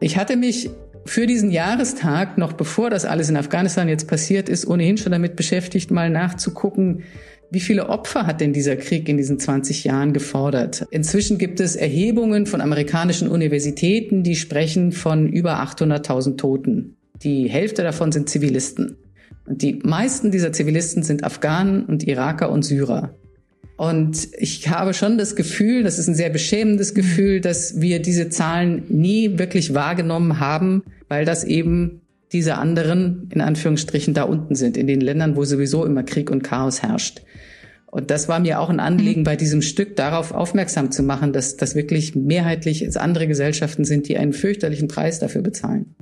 Ich hatte mich für diesen Jahrestag, noch bevor das alles in Afghanistan jetzt passiert ist, ohnehin schon damit beschäftigt, mal nachzugucken, wie viele Opfer hat denn dieser Krieg in diesen 20 Jahren gefordert? Inzwischen gibt es Erhebungen von amerikanischen Universitäten, die sprechen von über 800.000 Toten. Die Hälfte davon sind Zivilisten. Und die meisten dieser Zivilisten sind Afghanen und Iraker und Syrer. Und ich habe schon das Gefühl, das ist ein sehr beschämendes Gefühl, dass wir diese Zahlen nie wirklich wahrgenommen haben, weil das eben diese anderen, in Anführungsstrichen, da unten sind, in den Ländern, wo sowieso immer Krieg und Chaos herrscht. Und das war mir auch ein Anliegen, mhm. bei diesem Stück darauf aufmerksam zu machen, dass das wirklich mehrheitlich andere Gesellschaften sind, die einen fürchterlichen Preis dafür bezahlen.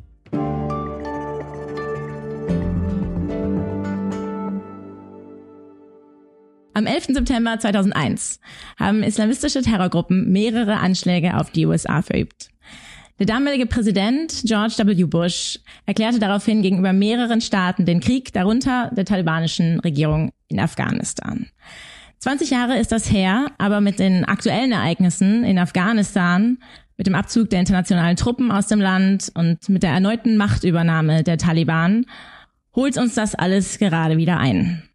11. September 2001 haben islamistische Terrorgruppen mehrere Anschläge auf die USA verübt. Der damalige Präsident George W. Bush erklärte daraufhin gegenüber mehreren Staaten den Krieg, darunter der talibanischen Regierung in Afghanistan. 20 Jahre ist das her, aber mit den aktuellen Ereignissen in Afghanistan, mit dem Abzug der internationalen Truppen aus dem Land und mit der erneuten Machtübernahme der Taliban holt uns das alles gerade wieder ein.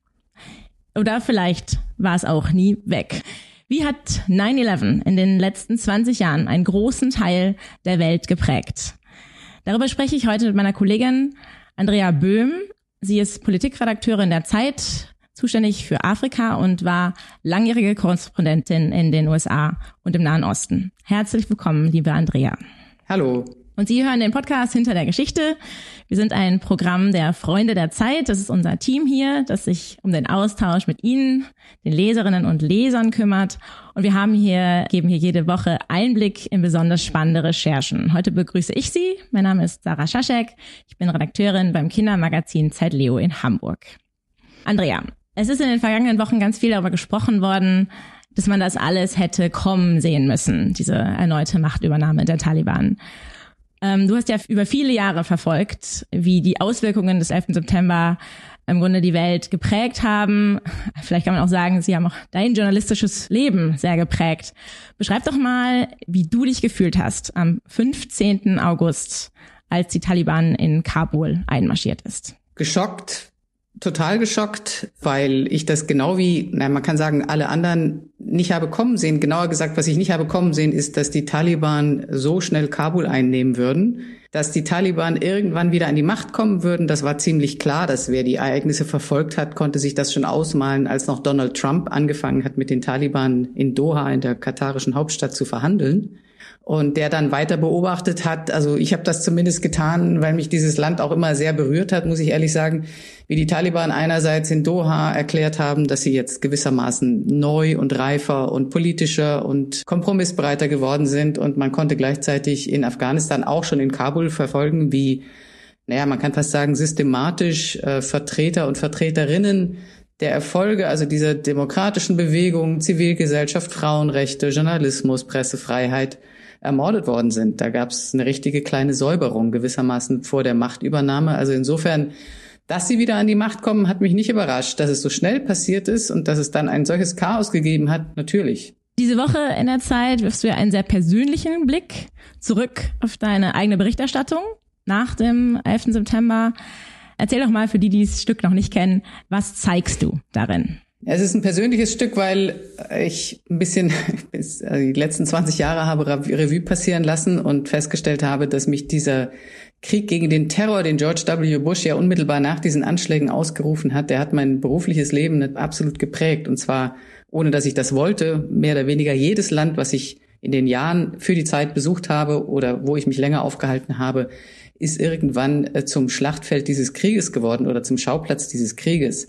Oder vielleicht war es auch nie weg. Wie hat 9-11 in den letzten 20 Jahren einen großen Teil der Welt geprägt? Darüber spreche ich heute mit meiner Kollegin Andrea Böhm. Sie ist Politikredakteurin der Zeit, zuständig für Afrika und war langjährige Korrespondentin in den USA und im Nahen Osten. Herzlich willkommen, liebe Andrea. Hallo. Und Sie hören den Podcast Hinter der Geschichte. Wir sind ein Programm der Freunde der Zeit. Das ist unser Team hier, das sich um den Austausch mit Ihnen, den Leserinnen und Lesern kümmert. Und wir haben hier, geben hier jede Woche Einblick in besonders spannende Recherchen. Heute begrüße ich Sie. Mein Name ist Sarah Schaschek. Ich bin Redakteurin beim Kindermagazin Zeit Leo in Hamburg. Andrea, es ist in den vergangenen Wochen ganz viel darüber gesprochen worden, dass man das alles hätte kommen sehen müssen, diese erneute Machtübernahme der Taliban. Ähm, du hast ja über viele Jahre verfolgt, wie die Auswirkungen des 11. September im Grunde die Welt geprägt haben. Vielleicht kann man auch sagen, sie haben auch dein journalistisches Leben sehr geprägt. Beschreib doch mal, wie du dich gefühlt hast am 15. August, als die Taliban in Kabul einmarschiert ist. Geschockt, total geschockt, weil ich das genau wie, na, man kann sagen, alle anderen nicht habe kommen sehen. Genauer gesagt, was ich nicht habe kommen sehen, ist, dass die Taliban so schnell Kabul einnehmen würden. Dass die Taliban irgendwann wieder an die Macht kommen würden, das war ziemlich klar. Dass wer die Ereignisse verfolgt hat, konnte sich das schon ausmalen, als noch Donald Trump angefangen hat, mit den Taliban in Doha, in der katarischen Hauptstadt, zu verhandeln und der dann weiter beobachtet hat. Also ich habe das zumindest getan, weil mich dieses Land auch immer sehr berührt hat, muss ich ehrlich sagen, wie die Taliban einerseits in Doha erklärt haben, dass sie jetzt gewissermaßen neu und reifer und politischer und kompromissbereiter geworden sind und man konnte gleichzeitig in Afghanistan auch schon in Kabul verfolgen, wie naja, man kann fast sagen, systematisch äh, Vertreter und Vertreterinnen der Erfolge, also dieser demokratischen Bewegung, Zivilgesellschaft, Frauenrechte, Journalismus, Pressefreiheit ermordet worden sind. Da gab es eine richtige kleine Säuberung gewissermaßen vor der Machtübernahme. Also insofern, dass sie wieder an die Macht kommen, hat mich nicht überrascht. Dass es so schnell passiert ist und dass es dann ein solches Chaos gegeben hat, natürlich. Diese Woche in der Zeit wirfst du ja einen sehr persönlichen Blick zurück auf deine eigene Berichterstattung nach dem 11. September. Erzähl doch mal für die, die das Stück noch nicht kennen, was zeigst du darin? Es ist ein persönliches Stück, weil ich ein bisschen bis äh, die letzten 20 Jahre habe Revue passieren lassen und festgestellt habe, dass mich dieser Krieg gegen den Terror, den George W. Bush ja unmittelbar nach diesen Anschlägen ausgerufen hat, der hat mein berufliches Leben absolut geprägt. Und zwar, ohne dass ich das wollte, mehr oder weniger jedes Land, was ich in den Jahren für die Zeit besucht habe oder wo ich mich länger aufgehalten habe, ist irgendwann äh, zum Schlachtfeld dieses Krieges geworden oder zum Schauplatz dieses Krieges.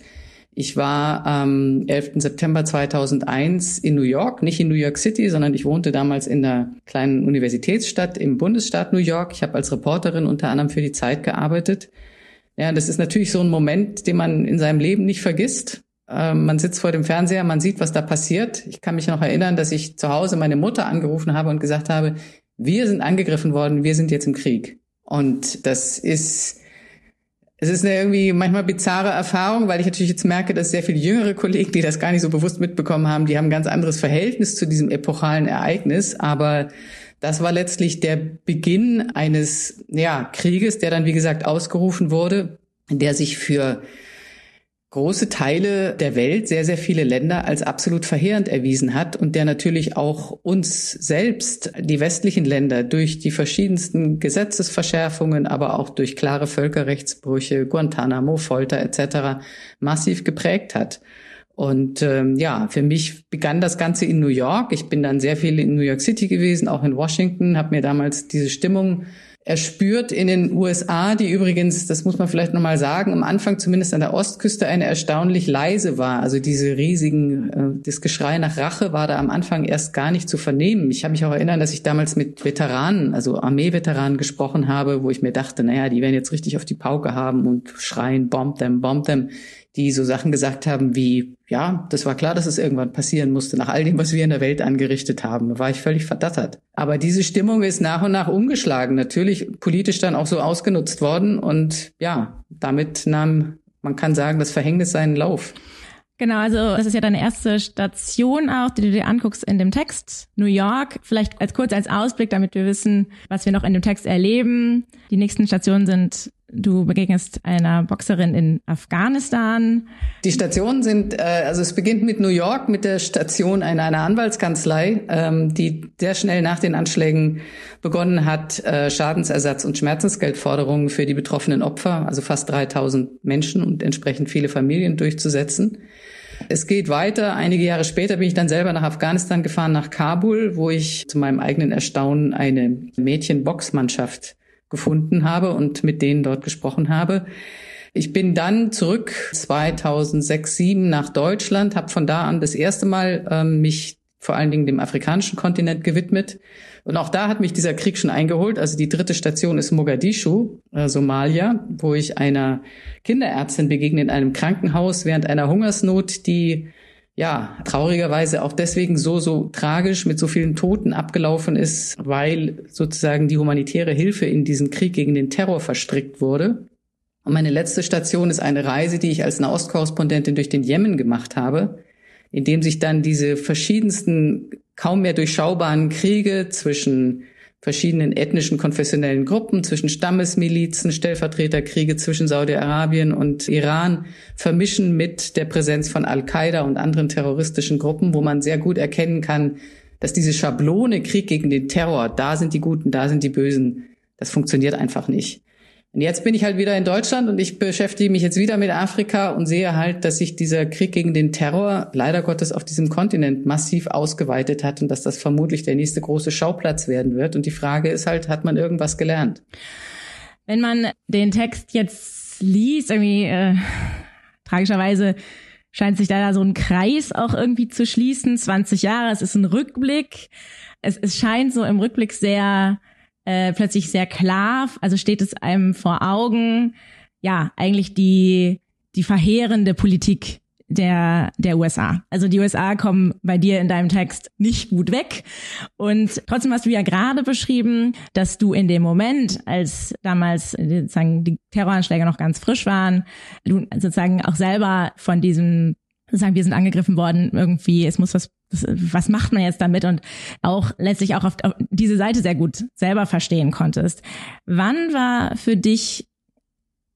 Ich war am 11. September 2001 in New York, nicht in New York City, sondern ich wohnte damals in einer kleinen Universitätsstadt im Bundesstaat New York. Ich habe als Reporterin unter anderem für die Zeit gearbeitet. Ja, das ist natürlich so ein Moment, den man in seinem Leben nicht vergisst. Ähm, man sitzt vor dem Fernseher, man sieht, was da passiert. Ich kann mich noch erinnern, dass ich zu Hause meine Mutter angerufen habe und gesagt habe, wir sind angegriffen worden, wir sind jetzt im Krieg. Und das ist es ist eine irgendwie manchmal bizarre Erfahrung, weil ich natürlich jetzt merke, dass sehr viele jüngere Kollegen, die das gar nicht so bewusst mitbekommen haben, die haben ein ganz anderes Verhältnis zu diesem epochalen Ereignis. Aber das war letztlich der Beginn eines ja, Krieges, der dann, wie gesagt, ausgerufen wurde, der sich für große Teile der Welt, sehr, sehr viele Länder als absolut verheerend erwiesen hat und der natürlich auch uns selbst, die westlichen Länder, durch die verschiedensten Gesetzesverschärfungen, aber auch durch klare Völkerrechtsbrüche, Guantanamo, Folter etc. massiv geprägt hat. Und ähm, ja, für mich begann das Ganze in New York. Ich bin dann sehr viel in New York City gewesen, auch in Washington, habe mir damals diese Stimmung erspürt in den USA, die übrigens, das muss man vielleicht nochmal sagen, am Anfang zumindest an der Ostküste eine erstaunlich leise war. Also diese riesigen, äh, das Geschrei nach Rache war da am Anfang erst gar nicht zu vernehmen. Ich habe mich auch erinnern, dass ich damals mit Veteranen, also Armeeveteranen gesprochen habe, wo ich mir dachte, naja, die werden jetzt richtig auf die Pauke haben und schreien, bomb them, bomb them die so Sachen gesagt haben wie, ja, das war klar, dass es irgendwann passieren musste, nach all dem, was wir in der Welt angerichtet haben. War ich völlig verdattert. Aber diese Stimmung ist nach und nach umgeschlagen, natürlich politisch dann auch so ausgenutzt worden und ja, damit nahm, man kann sagen, das Verhängnis seinen Lauf. Genau, also das ist ja deine erste Station auch, die du dir anguckst in dem Text. New York, vielleicht als kurz als Ausblick, damit wir wissen, was wir noch in dem Text erleben. Die nächsten Stationen sind Du begegnest einer Boxerin in Afghanistan. Die Stationen sind, äh, also es beginnt mit New York, mit der Station einer, einer Anwaltskanzlei, ähm, die sehr schnell nach den Anschlägen begonnen hat, äh, Schadensersatz und Schmerzensgeldforderungen für die betroffenen Opfer, also fast 3000 Menschen und entsprechend viele Familien durchzusetzen. Es geht weiter. Einige Jahre später bin ich dann selber nach Afghanistan gefahren, nach Kabul, wo ich zu meinem eigenen Erstaunen eine Mädchenboxmannschaft gefunden habe und mit denen dort gesprochen habe. Ich bin dann zurück 2006, 2007 nach Deutschland, habe von da an das erste Mal ähm, mich vor allen Dingen dem afrikanischen Kontinent gewidmet. Und auch da hat mich dieser Krieg schon eingeholt. Also die dritte Station ist Mogadischu, äh, Somalia, wo ich einer Kinderärztin begegne in einem Krankenhaus während einer Hungersnot, die ja, traurigerweise auch deswegen so, so tragisch mit so vielen Toten abgelaufen ist, weil sozusagen die humanitäre Hilfe in diesen Krieg gegen den Terror verstrickt wurde. Und meine letzte Station ist eine Reise, die ich als Nahostkorrespondentin durch den Jemen gemacht habe, in dem sich dann diese verschiedensten, kaum mehr durchschaubaren Kriege zwischen verschiedenen ethnischen, konfessionellen Gruppen, zwischen Stammesmilizen, Stellvertreterkriege zwischen Saudi-Arabien und Iran vermischen mit der Präsenz von Al-Qaida und anderen terroristischen Gruppen, wo man sehr gut erkennen kann, dass diese Schablone Krieg gegen den Terror, da sind die Guten, da sind die Bösen, das funktioniert einfach nicht. Und jetzt bin ich halt wieder in Deutschland und ich beschäftige mich jetzt wieder mit Afrika und sehe halt, dass sich dieser Krieg gegen den Terror leider Gottes auf diesem Kontinent massiv ausgeweitet hat und dass das vermutlich der nächste große Schauplatz werden wird. Und die Frage ist halt, hat man irgendwas gelernt? Wenn man den Text jetzt liest, irgendwie äh, tragischerweise scheint sich da so ein Kreis auch irgendwie zu schließen. 20 Jahre, es ist ein Rückblick. Es, es scheint so im Rückblick sehr äh, plötzlich sehr klar, also steht es einem vor Augen, ja, eigentlich die, die verheerende Politik der, der USA. Also die USA kommen bei dir in deinem Text nicht gut weg. Und trotzdem hast du ja gerade beschrieben, dass du in dem Moment, als damals sozusagen die Terroranschläge noch ganz frisch waren, du sozusagen auch selber von diesem sagen, wir sind angegriffen worden, irgendwie, es muss was, was macht man jetzt damit und auch letztlich auch auf, diese Seite sehr gut selber verstehen konntest. Wann war für dich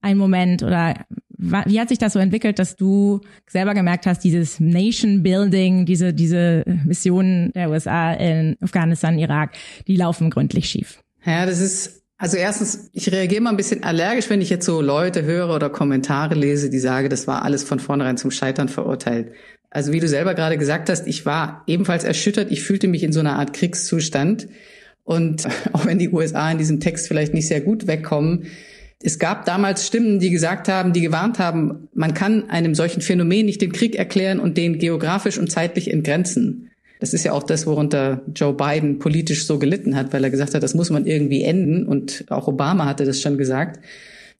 ein Moment oder wie hat sich das so entwickelt, dass du selber gemerkt hast, dieses Nation Building, diese, diese Missionen der USA in Afghanistan, Irak, die laufen gründlich schief? Ja, das ist also erstens, ich reagiere mal ein bisschen allergisch, wenn ich jetzt so Leute höre oder Kommentare lese, die sagen, das war alles von vornherein zum Scheitern verurteilt. Also wie du selber gerade gesagt hast, ich war ebenfalls erschüttert. Ich fühlte mich in so einer Art Kriegszustand. Und auch wenn die USA in diesem Text vielleicht nicht sehr gut wegkommen, es gab damals Stimmen, die gesagt haben, die gewarnt haben, man kann einem solchen Phänomen nicht den Krieg erklären und den geografisch und zeitlich entgrenzen. Das ist ja auch das, worunter Joe Biden politisch so gelitten hat, weil er gesagt hat, das muss man irgendwie enden. Und auch Obama hatte das schon gesagt.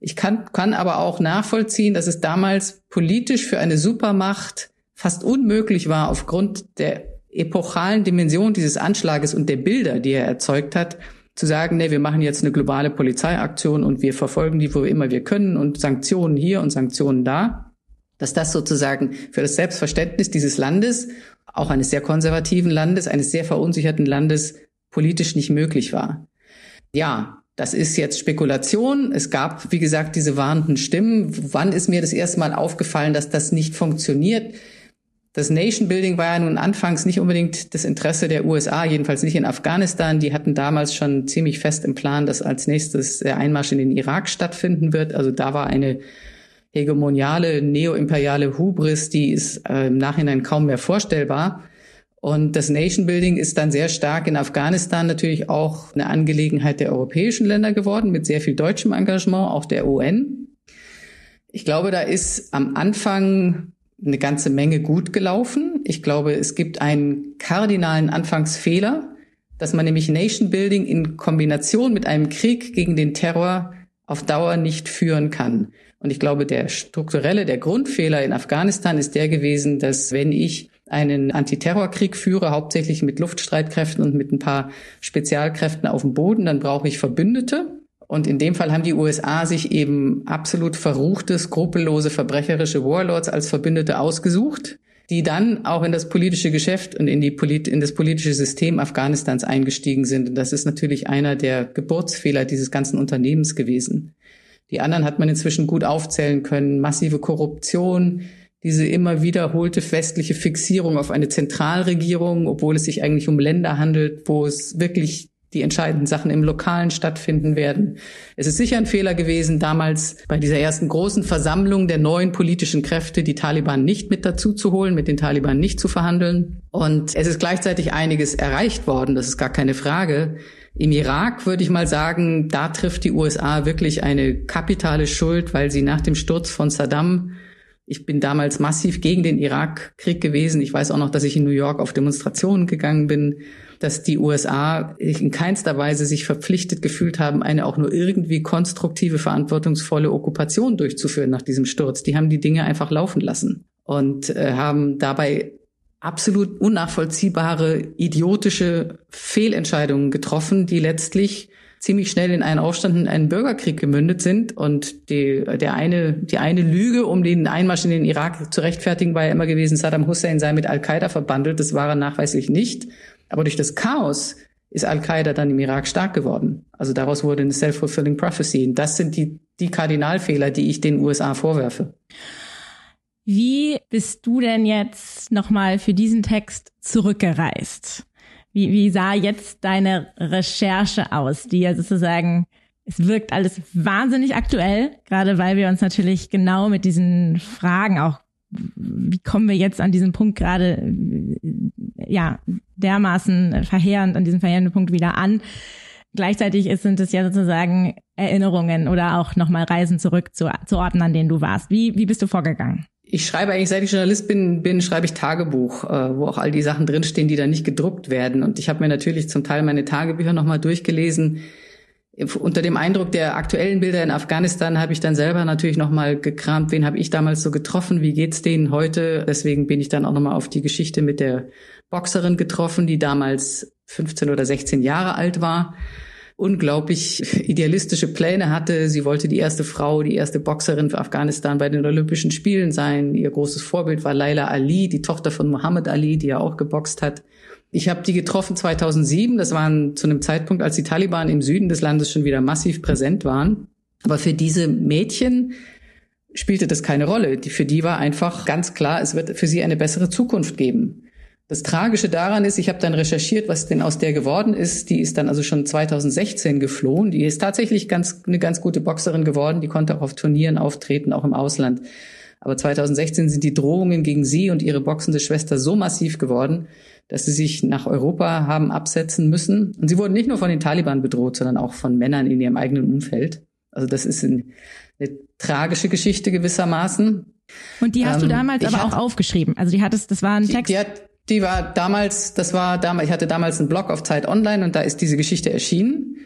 Ich kann, kann aber auch nachvollziehen, dass es damals politisch für eine Supermacht fast unmöglich war, aufgrund der epochalen Dimension dieses Anschlages und der Bilder, die er erzeugt hat, zu sagen, nee, wir machen jetzt eine globale Polizeiaktion und wir verfolgen die, wo immer wir können und Sanktionen hier und Sanktionen da, dass das sozusagen für das Selbstverständnis dieses Landes auch eines sehr konservativen Landes, eines sehr verunsicherten Landes politisch nicht möglich war. Ja, das ist jetzt Spekulation. Es gab, wie gesagt, diese warnenden Stimmen. Wann ist mir das erste Mal aufgefallen, dass das nicht funktioniert? Das Nation Building war ja nun anfangs nicht unbedingt das Interesse der USA, jedenfalls nicht in Afghanistan. Die hatten damals schon ziemlich fest im Plan, dass als nächstes der Einmarsch in den Irak stattfinden wird. Also da war eine hegemoniale, neoimperiale Hubris, die ist äh, im Nachhinein kaum mehr vorstellbar. Und das Nation Building ist dann sehr stark in Afghanistan natürlich auch eine Angelegenheit der europäischen Länder geworden, mit sehr viel deutschem Engagement, auch der UN. Ich glaube, da ist am Anfang eine ganze Menge gut gelaufen. Ich glaube, es gibt einen kardinalen Anfangsfehler, dass man nämlich Nation Building in Kombination mit einem Krieg gegen den Terror auf Dauer nicht führen kann. Und ich glaube, der strukturelle, der Grundfehler in Afghanistan ist der gewesen, dass wenn ich einen Antiterrorkrieg führe, hauptsächlich mit Luftstreitkräften und mit ein paar Spezialkräften auf dem Boden, dann brauche ich Verbündete. Und in dem Fall haben die USA sich eben absolut verruchte, skrupellose, verbrecherische Warlords als Verbündete ausgesucht, die dann auch in das politische Geschäft und in, die Polit in das politische System Afghanistans eingestiegen sind. Und das ist natürlich einer der Geburtsfehler dieses ganzen Unternehmens gewesen. Die anderen hat man inzwischen gut aufzählen können. Massive Korruption, diese immer wiederholte westliche Fixierung auf eine Zentralregierung, obwohl es sich eigentlich um Länder handelt, wo es wirklich die entscheidenden Sachen im Lokalen stattfinden werden. Es ist sicher ein Fehler gewesen, damals bei dieser ersten großen Versammlung der neuen politischen Kräfte die Taliban nicht mit dazu zu holen, mit den Taliban nicht zu verhandeln. Und es ist gleichzeitig einiges erreicht worden, das ist gar keine Frage. Im Irak würde ich mal sagen, da trifft die USA wirklich eine kapitale Schuld, weil sie nach dem Sturz von Saddam ich bin damals massiv gegen den Irakkrieg gewesen. Ich weiß auch noch, dass ich in New York auf Demonstrationen gegangen bin, dass die USA in keinster Weise sich verpflichtet gefühlt haben, eine auch nur irgendwie konstruktive, verantwortungsvolle Okkupation durchzuführen nach diesem Sturz. Die haben die Dinge einfach laufen lassen und äh, haben dabei absolut unnachvollziehbare, idiotische Fehlentscheidungen getroffen, die letztlich ziemlich schnell in einen Aufstand, in einen Bürgerkrieg gemündet sind. Und die, der eine, die eine Lüge, um den Einmarsch in den Irak zu rechtfertigen, war ja immer gewesen, Saddam Hussein sei mit Al-Qaida verbandelt. Das war er nachweislich nicht. Aber durch das Chaos ist Al-Qaida dann im Irak stark geworden. Also daraus wurde eine self-fulfilling prophecy. Und das sind die, die Kardinalfehler, die ich den USA vorwerfe. Wie bist du denn jetzt nochmal für diesen Text zurückgereist? Wie, wie sah jetzt deine Recherche aus, die ja sozusagen, es wirkt alles wahnsinnig aktuell, gerade weil wir uns natürlich genau mit diesen Fragen auch, wie kommen wir jetzt an diesen Punkt gerade, ja, dermaßen verheerend, an diesem verheerenden Punkt wieder an. Gleichzeitig sind es ja sozusagen Erinnerungen oder auch nochmal Reisen zurück zu, zu Orten, an denen du warst. Wie, wie bist du vorgegangen? Ich schreibe eigentlich, seit ich Journalist bin, bin schreibe ich Tagebuch, äh, wo auch all die Sachen drinstehen, die da nicht gedruckt werden. Und ich habe mir natürlich zum Teil meine Tagebücher nochmal durchgelesen. Unter dem Eindruck der aktuellen Bilder in Afghanistan habe ich dann selber natürlich nochmal gekramt, wen habe ich damals so getroffen, wie geht's denen heute. Deswegen bin ich dann auch nochmal auf die Geschichte mit der Boxerin getroffen, die damals 15 oder 16 Jahre alt war unglaublich idealistische Pläne hatte. Sie wollte die erste Frau, die erste Boxerin für Afghanistan bei den Olympischen Spielen sein. Ihr großes Vorbild war Laila Ali, die Tochter von Muhammad Ali, die ja auch geboxt hat. Ich habe die getroffen 2007. Das waren zu einem Zeitpunkt, als die Taliban im Süden des Landes schon wieder massiv präsent waren. Aber für diese Mädchen spielte das keine Rolle. Für die war einfach ganz klar, es wird für sie eine bessere Zukunft geben. Das Tragische daran ist, ich habe dann recherchiert, was denn aus der geworden ist. Die ist dann also schon 2016 geflohen. Die ist tatsächlich ganz, eine ganz gute Boxerin geworden. Die konnte auch auf Turnieren auftreten, auch im Ausland. Aber 2016 sind die Drohungen gegen sie und ihre boxende Schwester so massiv geworden, dass sie sich nach Europa haben absetzen müssen. Und sie wurden nicht nur von den Taliban bedroht, sondern auch von Männern in ihrem eigenen Umfeld. Also das ist eine, eine tragische Geschichte gewissermaßen. Und die hast ähm, du damals aber auch aufgeschrieben. Also die hattest, das war ein Text. Die, die hat, die war damals, das war damals, ich hatte damals einen Blog auf Zeit Online und da ist diese Geschichte erschienen.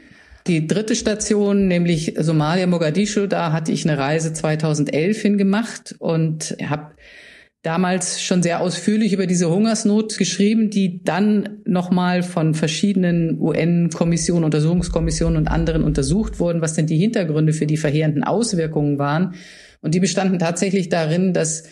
Die dritte Station, nämlich Somalia, Mogadischu, da hatte ich eine Reise 2011 hingemacht und habe damals schon sehr ausführlich über diese Hungersnot geschrieben, die dann nochmal von verschiedenen UN-Kommissionen, Untersuchungskommissionen und anderen untersucht wurden, was denn die Hintergründe für die verheerenden Auswirkungen waren. Und die bestanden tatsächlich darin, dass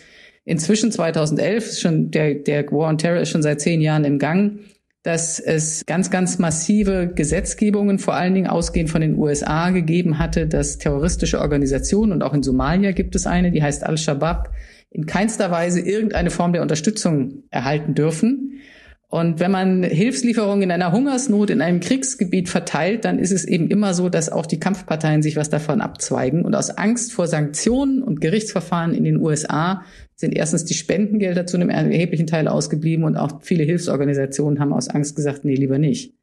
Inzwischen 2011 ist schon der, der War on Terror ist schon seit zehn Jahren im Gang. dass es ganz, ganz massive Gesetzgebungen, vor allen Dingen ausgehend von den USA, gegeben hatte, dass terroristische Organisationen, und auch in Somalia gibt es eine, die heißt Al-Shabaab, in keinster Weise irgendeine Form der Unterstützung erhalten dürfen. Und wenn man Hilfslieferungen in einer Hungersnot in einem Kriegsgebiet verteilt, dann ist es eben immer so, dass auch die Kampfparteien sich was davon abzweigen. Und aus Angst vor Sanktionen und Gerichtsverfahren in den USA sind erstens die Spendengelder zu einem erheblichen Teil ausgeblieben und auch viele Hilfsorganisationen haben aus Angst gesagt, nee, lieber nicht.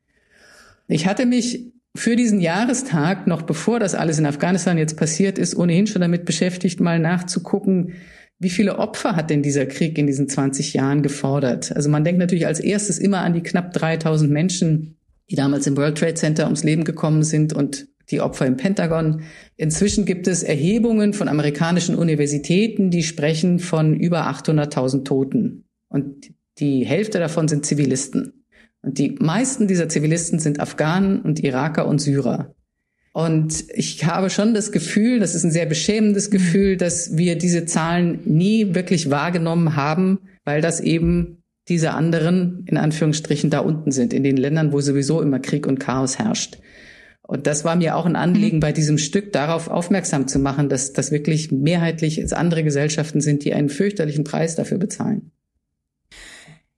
Ich hatte mich für diesen Jahrestag, noch bevor das alles in Afghanistan jetzt passiert ist, ohnehin schon damit beschäftigt, mal nachzugucken, wie viele Opfer hat denn dieser Krieg in diesen 20 Jahren gefordert? Also man denkt natürlich als erstes immer an die knapp 3000 Menschen, die damals im World Trade Center ums Leben gekommen sind und die Opfer im Pentagon. Inzwischen gibt es Erhebungen von amerikanischen Universitäten, die sprechen von über 800.000 Toten. Und die Hälfte davon sind Zivilisten. Und die meisten dieser Zivilisten sind Afghanen und Iraker und Syrer. Und ich habe schon das Gefühl, das ist ein sehr beschämendes mhm. Gefühl, dass wir diese Zahlen nie wirklich wahrgenommen haben, weil das eben diese anderen, in Anführungsstrichen, da unten sind, in den Ländern, wo sowieso immer Krieg und Chaos herrscht. Und das war mir auch ein Anliegen mhm. bei diesem Stück, darauf aufmerksam zu machen, dass das wirklich mehrheitlich es andere Gesellschaften sind, die einen fürchterlichen Preis dafür bezahlen.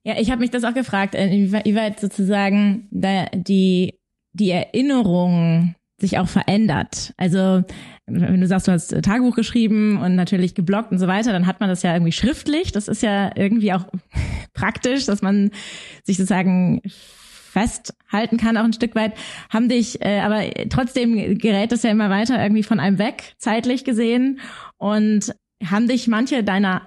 Ja, ich habe mich das auch gefragt, inwieweit sozusagen die, die Erinnerung sich auch verändert. Also wenn du sagst, du hast Tagebuch geschrieben und natürlich geblockt und so weiter, dann hat man das ja irgendwie schriftlich. Das ist ja irgendwie auch praktisch, dass man sich sozusagen festhalten kann, auch ein Stück weit, haben dich, äh, aber trotzdem gerät es ja immer weiter irgendwie von einem weg, zeitlich gesehen. Und haben dich manche deiner,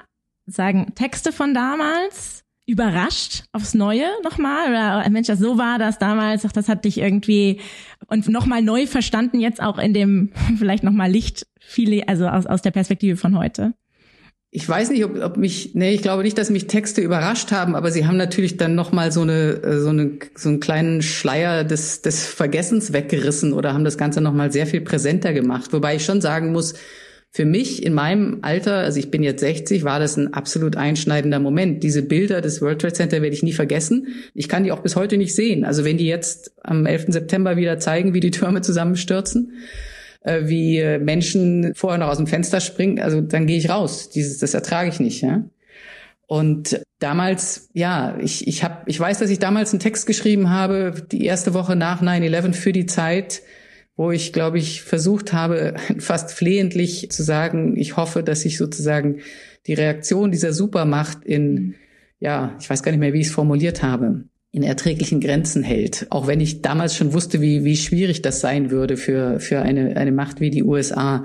sagen, Texte von damals überrascht aufs Neue nochmal? Oder Mensch, das so war das damals, ach, das hat dich irgendwie und nochmal neu verstanden, jetzt auch in dem vielleicht nochmal Licht, viele, also aus, aus der Perspektive von heute? Ich weiß nicht, ob, ob mich, nee, ich glaube nicht, dass mich Texte überrascht haben, aber sie haben natürlich dann nochmal so eine, äh, so eine, so einen kleinen Schleier des, des Vergessens weggerissen oder haben das Ganze nochmal sehr viel präsenter gemacht. Wobei ich schon sagen muss, für mich in meinem Alter, also ich bin jetzt 60, war das ein absolut einschneidender Moment. Diese Bilder des World Trade Center werde ich nie vergessen. Ich kann die auch bis heute nicht sehen. Also wenn die jetzt am 11. September wieder zeigen, wie die Türme zusammenstürzen, äh, wie äh, Menschen vorher noch aus dem Fenster springen, also dann gehe ich raus. Dieses, das ertrage ich nicht. Ja? Und damals, ja, ich, ich, hab, ich weiß, dass ich damals einen Text geschrieben habe, die erste Woche nach 9-11 für die Zeit, wo ich, glaube ich, versucht habe, fast flehentlich zu sagen, ich hoffe, dass sich sozusagen die Reaktion dieser Supermacht in, mhm. ja, ich weiß gar nicht mehr, wie ich es formuliert habe, in erträglichen Grenzen hält. Auch wenn ich damals schon wusste, wie, wie schwierig das sein würde für, für eine, eine Macht wie die USA.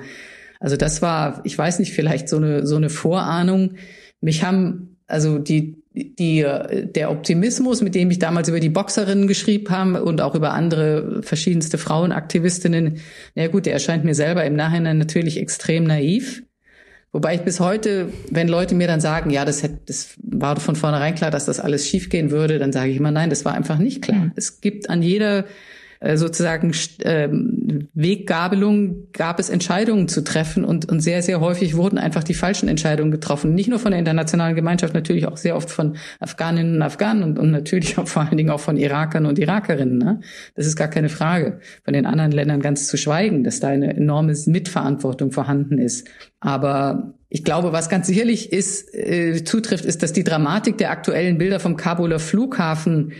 Also das war, ich weiß nicht, vielleicht so eine, so eine Vorahnung. Mich haben, also die, die, der Optimismus, mit dem ich damals über die Boxerinnen geschrieben habe und auch über andere verschiedenste Frauenaktivistinnen, na gut, der erscheint mir selber im Nachhinein natürlich extrem naiv. Wobei ich bis heute, wenn Leute mir dann sagen, ja, das, hätte, das war von vornherein klar, dass das alles schiefgehen würde, dann sage ich immer, nein, das war einfach nicht klar. Mhm. Es gibt an jeder sozusagen ähm, Weggabelung gab es Entscheidungen zu treffen und, und sehr, sehr häufig wurden einfach die falschen Entscheidungen getroffen. Nicht nur von der internationalen Gemeinschaft, natürlich auch sehr oft von Afghaninnen und Afghanen und, und natürlich auch vor allen Dingen auch von Irakern und Irakerinnen. Ne? Das ist gar keine Frage. Von den anderen Ländern ganz zu schweigen, dass da eine enorme Mitverantwortung vorhanden ist. Aber ich glaube, was ganz sicherlich ist, äh, zutrifft, ist, dass die Dramatik der aktuellen Bilder vom Kabuler Flughafen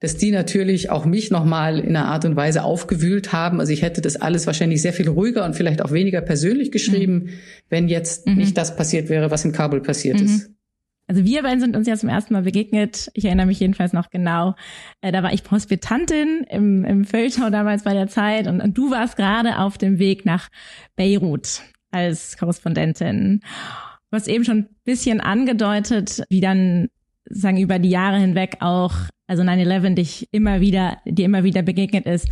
dass die natürlich auch mich nochmal in einer Art und Weise aufgewühlt haben. Also ich hätte das alles wahrscheinlich sehr viel ruhiger und vielleicht auch weniger persönlich geschrieben, mhm. wenn jetzt mhm. nicht das passiert wäre, was in Kabul passiert mhm. ist. Also wir beiden sind uns ja zum ersten Mal begegnet. Ich erinnere mich jedenfalls noch genau. Äh, da war ich Hospitantin im, im Feldschau damals bei der Zeit und, und du warst gerade auf dem Weg nach Beirut als Korrespondentin. Du hast eben schon ein bisschen angedeutet, wie dann sagen über die Jahre hinweg auch also 9-11 dich immer wieder, dir immer wieder begegnet ist.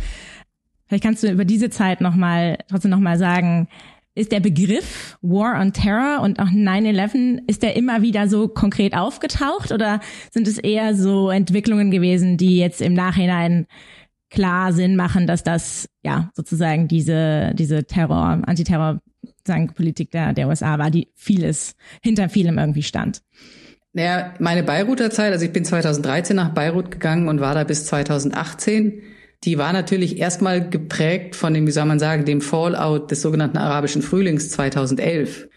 Vielleicht kannst du über diese Zeit nochmal, trotzdem nochmal sagen, ist der Begriff War on Terror und auch 9-11, ist der immer wieder so konkret aufgetaucht oder sind es eher so Entwicklungen gewesen, die jetzt im Nachhinein klar Sinn machen, dass das ja sozusagen diese, diese Terror, Antiterror, sagen Politik der, der USA war, die vieles, hinter vielem irgendwie stand? Naja, meine Beiruter Zeit, also ich bin 2013 nach Beirut gegangen und war da bis 2018. Die war natürlich erstmal geprägt von dem, wie soll man sagen, dem Fallout des sogenannten arabischen Frühlings 2011.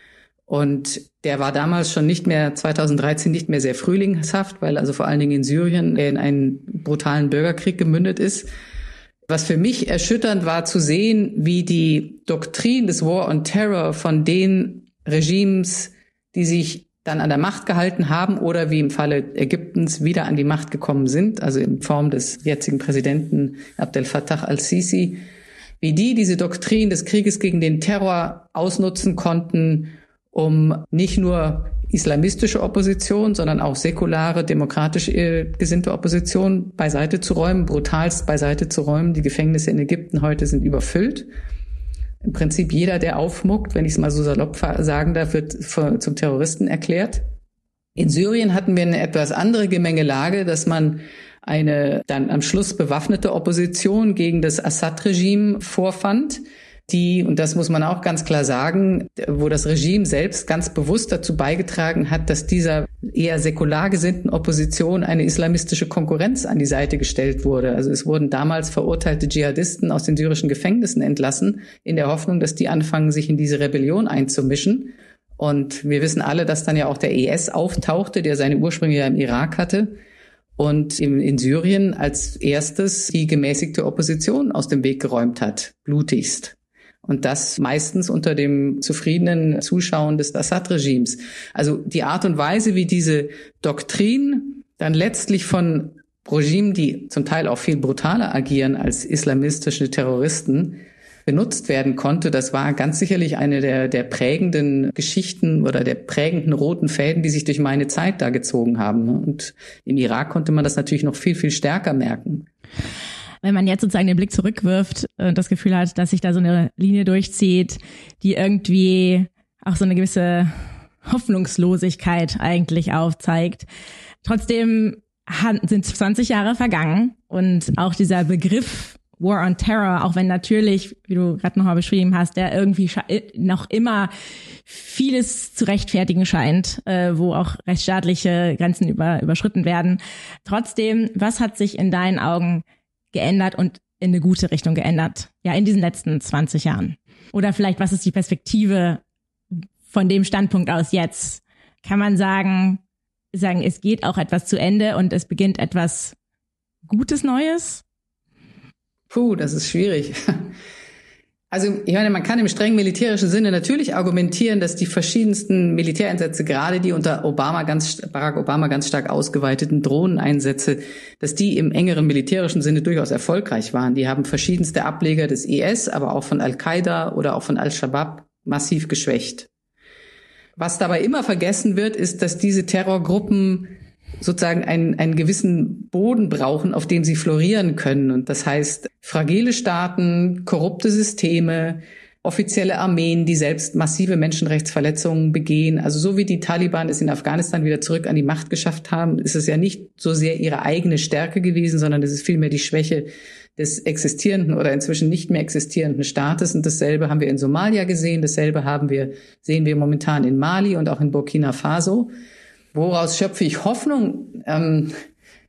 Und der war damals schon nicht mehr, 2013 nicht mehr sehr frühlingshaft, weil also vor allen Dingen in Syrien in einen brutalen Bürgerkrieg gemündet ist. Was für mich erschütternd war zu sehen, wie die Doktrin des War on Terror von den Regimes, die sich dann an der Macht gehalten haben oder wie im Falle Ägyptens wieder an die Macht gekommen sind, also in Form des jetzigen Präsidenten Abdel Fattah al-Sisi, wie die diese Doktrin des Krieges gegen den Terror ausnutzen konnten, um nicht nur islamistische Opposition, sondern auch säkulare, demokratisch äh, gesinnte Opposition beiseite zu räumen, brutalst beiseite zu räumen. Die Gefängnisse in Ägypten heute sind überfüllt. Im Prinzip jeder, der aufmuckt, wenn ich es mal so salopp sagen darf, wird zum Terroristen erklärt. In Syrien hatten wir eine etwas andere Gemengelage, dass man eine dann am Schluss bewaffnete Opposition gegen das Assad-Regime vorfand die, und das muss man auch ganz klar sagen, wo das Regime selbst ganz bewusst dazu beigetragen hat, dass dieser eher säkular gesinnten Opposition eine islamistische Konkurrenz an die Seite gestellt wurde. Also es wurden damals verurteilte Dschihadisten aus den syrischen Gefängnissen entlassen, in der Hoffnung, dass die anfangen, sich in diese Rebellion einzumischen. Und wir wissen alle, dass dann ja auch der IS auftauchte, der seine Ursprünge ja im Irak hatte und in, in Syrien als erstes die gemäßigte Opposition aus dem Weg geräumt hat, blutigst. Und das meistens unter dem zufriedenen Zuschauen des Assad-Regimes. Also die Art und Weise, wie diese Doktrin dann letztlich von Regimen, die zum Teil auch viel brutaler agieren als islamistische Terroristen, benutzt werden konnte, das war ganz sicherlich eine der, der prägenden Geschichten oder der prägenden roten Fäden, die sich durch meine Zeit da gezogen haben. Und im Irak konnte man das natürlich noch viel, viel stärker merken wenn man jetzt sozusagen den Blick zurückwirft und das Gefühl hat, dass sich da so eine Linie durchzieht, die irgendwie auch so eine gewisse Hoffnungslosigkeit eigentlich aufzeigt. Trotzdem sind 20 Jahre vergangen und auch dieser Begriff War on Terror, auch wenn natürlich, wie du gerade nochmal beschrieben hast, der irgendwie noch immer vieles zu rechtfertigen scheint, äh, wo auch rechtsstaatliche Grenzen über, überschritten werden. Trotzdem, was hat sich in deinen Augen geändert und in eine gute Richtung geändert? Ja, in diesen letzten 20 Jahren. Oder vielleicht, was ist die Perspektive von dem Standpunkt aus jetzt? Kann man sagen, sagen, es geht auch etwas zu Ende und es beginnt etwas Gutes Neues? Puh, das ist schwierig. Also ich meine, man kann im streng militärischen Sinne natürlich argumentieren, dass die verschiedensten Militäreinsätze, gerade die unter Obama ganz, Barack Obama ganz stark ausgeweiteten Drohneneinsätze, dass die im engeren militärischen Sinne durchaus erfolgreich waren. Die haben verschiedenste Ableger des IS, aber auch von Al-Qaida oder auch von Al-Shabaab massiv geschwächt. Was dabei immer vergessen wird, ist, dass diese Terrorgruppen sozusagen einen, einen gewissen Boden brauchen, auf dem sie florieren können. Und das heißt, fragile Staaten, korrupte Systeme, offizielle Armeen, die selbst massive Menschenrechtsverletzungen begehen. Also so wie die Taliban es in Afghanistan wieder zurück an die Macht geschafft haben, ist es ja nicht so sehr ihre eigene Stärke gewesen, sondern es ist vielmehr die Schwäche des existierenden oder inzwischen nicht mehr existierenden Staates. Und dasselbe haben wir in Somalia gesehen, dasselbe haben wir, sehen wir momentan in Mali und auch in Burkina Faso. Woraus schöpfe ich Hoffnung? Ähm,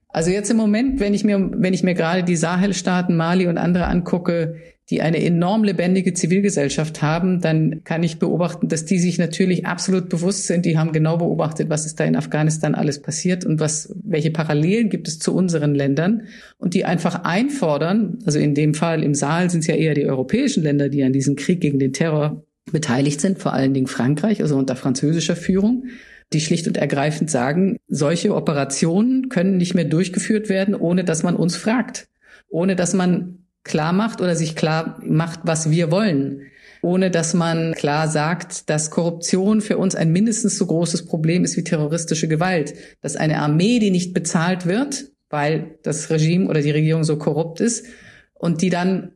also jetzt im Moment, wenn ich mir, wenn ich mir gerade die Sahelstaaten, Mali und andere angucke, die eine enorm lebendige Zivilgesellschaft haben, dann kann ich beobachten, dass die sich natürlich absolut bewusst sind. Die haben genau beobachtet, was ist da in Afghanistan alles passiert und was, welche Parallelen gibt es zu unseren Ländern und die einfach einfordern. Also in dem Fall im Sahel sind es ja eher die europäischen Länder, die an diesem Krieg gegen den Terror beteiligt sind, vor allen Dingen Frankreich, also unter französischer Führung die schlicht und ergreifend sagen, solche Operationen können nicht mehr durchgeführt werden, ohne dass man uns fragt, ohne dass man klar macht oder sich klar macht, was wir wollen, ohne dass man klar sagt, dass Korruption für uns ein mindestens so großes Problem ist wie terroristische Gewalt, dass eine Armee, die nicht bezahlt wird, weil das Regime oder die Regierung so korrupt ist und die dann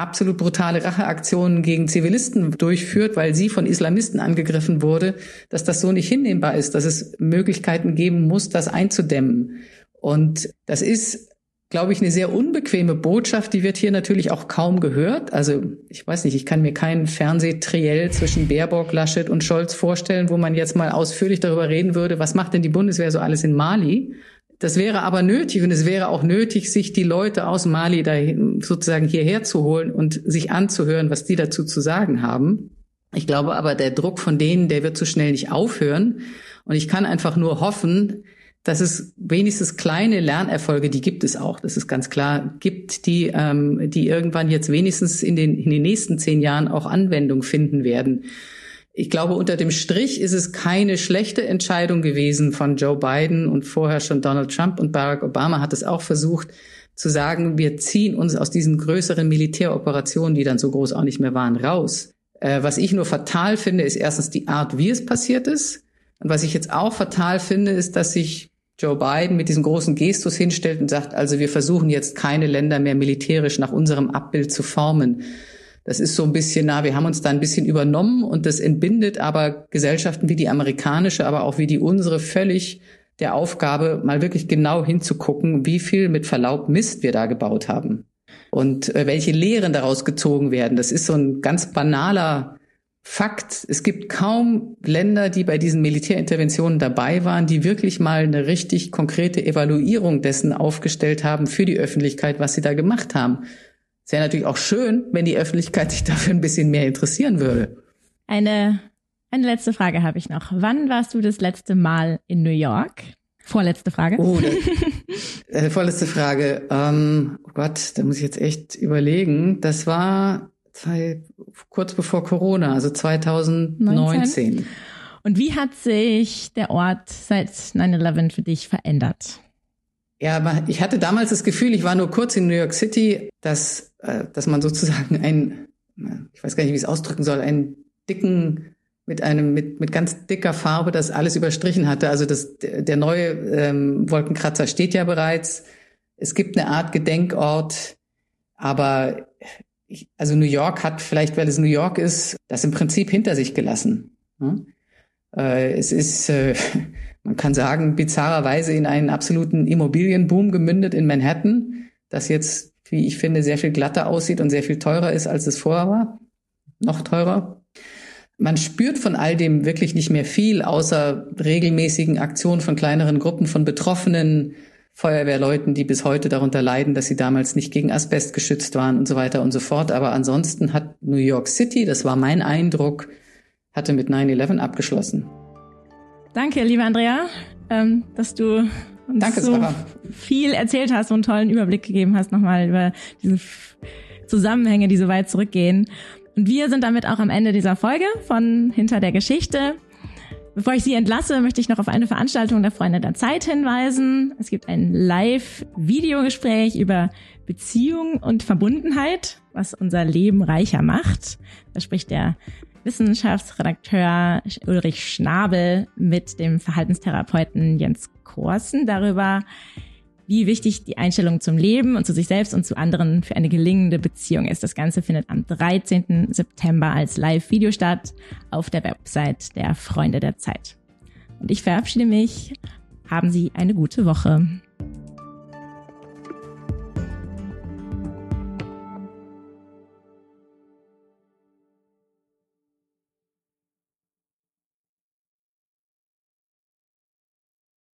absolut brutale Racheaktionen gegen Zivilisten durchführt, weil sie von Islamisten angegriffen wurde, dass das so nicht hinnehmbar ist, dass es Möglichkeiten geben muss, das einzudämmen. Und das ist glaube ich, eine sehr unbequeme Botschaft. Die wird hier natürlich auch kaum gehört. Also ich weiß nicht, ich kann mir keinen Fernsehtriell zwischen Baerbock, Laschet und Scholz vorstellen, wo man jetzt mal ausführlich darüber reden würde, was macht denn die Bundeswehr so alles in Mali? Das wäre aber nötig und es wäre auch nötig, sich die Leute aus Mali da sozusagen hierher zu holen und sich anzuhören, was die dazu zu sagen haben. Ich glaube aber, der Druck von denen, der wird so schnell nicht aufhören. Und ich kann einfach nur hoffen, dass es wenigstens kleine Lernerfolge, die gibt es auch, das ist ganz klar, gibt, die, ähm, die irgendwann jetzt wenigstens in den, in den nächsten zehn Jahren auch Anwendung finden werden. Ich glaube, unter dem Strich ist es keine schlechte Entscheidung gewesen von Joe Biden und vorher schon Donald Trump und Barack Obama hat es auch versucht zu sagen, wir ziehen uns aus diesen größeren Militäroperationen, die dann so groß auch nicht mehr waren, raus. Äh, was ich nur fatal finde, ist erstens die Art, wie es passiert ist. Und was ich jetzt auch fatal finde, ist, dass sich Joe Biden mit diesem großen Gestus hinstellt und sagt, also wir versuchen jetzt keine Länder mehr militärisch nach unserem Abbild zu formen. Das ist so ein bisschen, na, wir haben uns da ein bisschen übernommen und das entbindet aber Gesellschaften wie die amerikanische, aber auch wie die unsere völlig der Aufgabe, mal wirklich genau hinzugucken, wie viel mit Verlaub Mist wir da gebaut haben und äh, welche Lehren daraus gezogen werden. Das ist so ein ganz banaler Fakt, es gibt kaum Länder, die bei diesen Militärinterventionen dabei waren, die wirklich mal eine richtig konkrete Evaluierung dessen aufgestellt haben für die Öffentlichkeit, was sie da gemacht haben. Es wäre natürlich auch schön, wenn die Öffentlichkeit sich dafür ein bisschen mehr interessieren würde. Eine, eine letzte Frage habe ich noch. Wann warst du das letzte Mal in New York? Vorletzte Frage. Oh, das, äh, vorletzte Frage. Ähm, oh Gott, da muss ich jetzt echt überlegen. Das war zwei, kurz bevor Corona, also 2019. 19. Und wie hat sich der Ort seit 9-11 für dich verändert? Ja, ich hatte damals das Gefühl, ich war nur kurz in New York City, dass, äh, dass man sozusagen einen, ich weiß gar nicht, wie ich es ausdrücken soll, einen dicken, mit einem, mit, mit ganz dicker Farbe das alles überstrichen hatte. Also das, der neue ähm, Wolkenkratzer steht ja bereits. Es gibt eine Art Gedenkort, aber ich, also New York hat vielleicht, weil es New York ist, das im Prinzip hinter sich gelassen. Hm? Äh, es ist, äh, man kann sagen, bizarrerweise in einen absoluten Immobilienboom gemündet in Manhattan, das jetzt, wie ich finde, sehr viel glatter aussieht und sehr viel teurer ist, als es vorher war. Noch teurer. Man spürt von all dem wirklich nicht mehr viel, außer regelmäßigen Aktionen von kleineren Gruppen von Betroffenen, Feuerwehrleuten, die bis heute darunter leiden, dass sie damals nicht gegen Asbest geschützt waren und so weiter und so fort. Aber ansonsten hat New York City, das war mein Eindruck, hatte mit 9-11 abgeschlossen. Danke, liebe Andrea, ähm, dass du uns Danke, so Sarah. viel erzählt hast und einen tollen Überblick gegeben hast nochmal über diese Zusammenhänge, die so weit zurückgehen. Und wir sind damit auch am Ende dieser Folge von Hinter der Geschichte. Bevor ich Sie entlasse, möchte ich noch auf eine Veranstaltung der Freunde der Zeit hinweisen. Es gibt ein Live-Videogespräch über Beziehung und Verbundenheit, was unser Leben reicher macht. Da spricht der Wissenschaftsredakteur Ulrich Schnabel mit dem Verhaltenstherapeuten Jens Korsen darüber, wie wichtig die Einstellung zum Leben und zu sich selbst und zu anderen für eine gelingende Beziehung ist. Das Ganze findet am 13. September als Live-Video statt auf der Website der Freunde der Zeit. Und ich verabschiede mich. Haben Sie eine gute Woche.